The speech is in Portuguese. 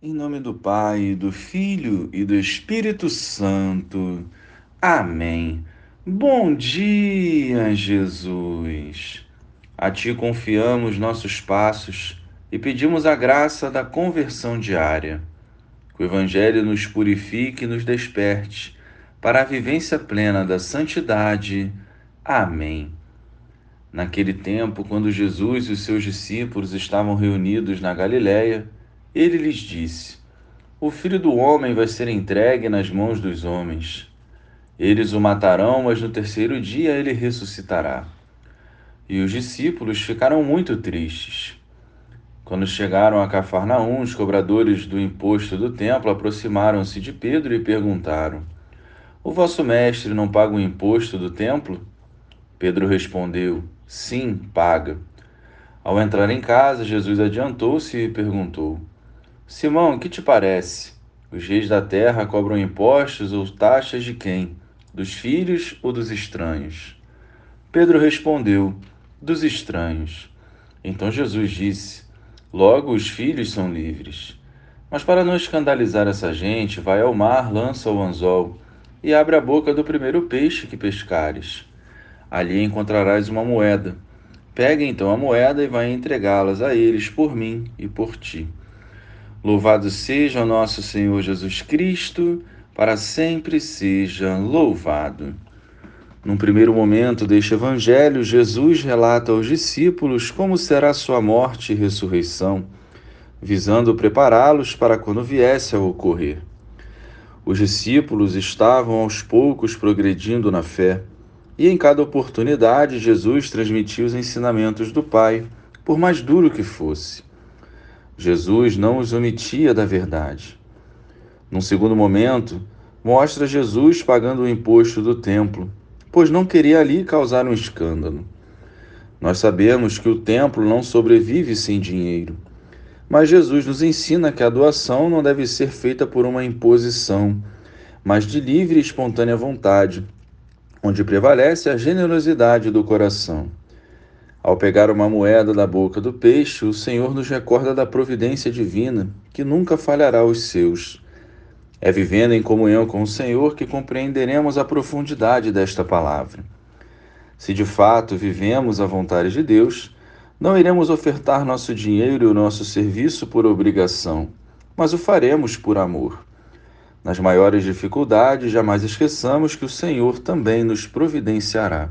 Em nome do Pai, do Filho e do Espírito Santo. Amém. Bom dia, Jesus. A Ti confiamos nossos passos e pedimos a graça da conversão diária. Que o Evangelho nos purifique e nos desperte para a vivência plena da santidade. Amém. Naquele tempo, quando Jesus e os seus discípulos estavam reunidos na Galiléia, ele lhes disse: O filho do homem vai ser entregue nas mãos dos homens. Eles o matarão, mas no terceiro dia ele ressuscitará. E os discípulos ficaram muito tristes. Quando chegaram a Cafarnaum, os cobradores do imposto do templo aproximaram-se de Pedro e perguntaram: O vosso mestre não paga o imposto do templo? Pedro respondeu: Sim, paga. Ao entrar em casa, Jesus adiantou-se e perguntou: Simão, que te parece? Os reis da terra cobram impostos ou taxas de quem? Dos filhos ou dos estranhos? Pedro respondeu: Dos estranhos. Então Jesus disse: Logo os filhos são livres. Mas para não escandalizar essa gente, vai ao mar, lança o anzol e abre a boca do primeiro peixe que pescares. Ali encontrarás uma moeda. Pega então a moeda e vai entregá-las a eles por mim e por ti. Louvado seja o nosso Senhor Jesus Cristo, para sempre seja louvado. Num primeiro momento deste evangelho, Jesus relata aos discípulos como será sua morte e ressurreição, visando prepará-los para quando viesse a ocorrer. Os discípulos estavam aos poucos progredindo na fé e em cada oportunidade, Jesus transmitia os ensinamentos do Pai, por mais duro que fosse. Jesus não os omitia da verdade. Num segundo momento, mostra Jesus pagando o imposto do templo, pois não queria ali causar um escândalo. Nós sabemos que o templo não sobrevive sem dinheiro, mas Jesus nos ensina que a doação não deve ser feita por uma imposição, mas de livre e espontânea vontade onde prevalece a generosidade do coração. Ao pegar uma moeda da boca do peixe, o Senhor nos recorda da providência divina, que nunca falhará aos seus. É vivendo em comunhão com o Senhor que compreenderemos a profundidade desta palavra. Se de fato vivemos a vontade de Deus, não iremos ofertar nosso dinheiro e o nosso serviço por obrigação, mas o faremos por amor. Nas maiores dificuldades, jamais esqueçamos que o Senhor também nos providenciará.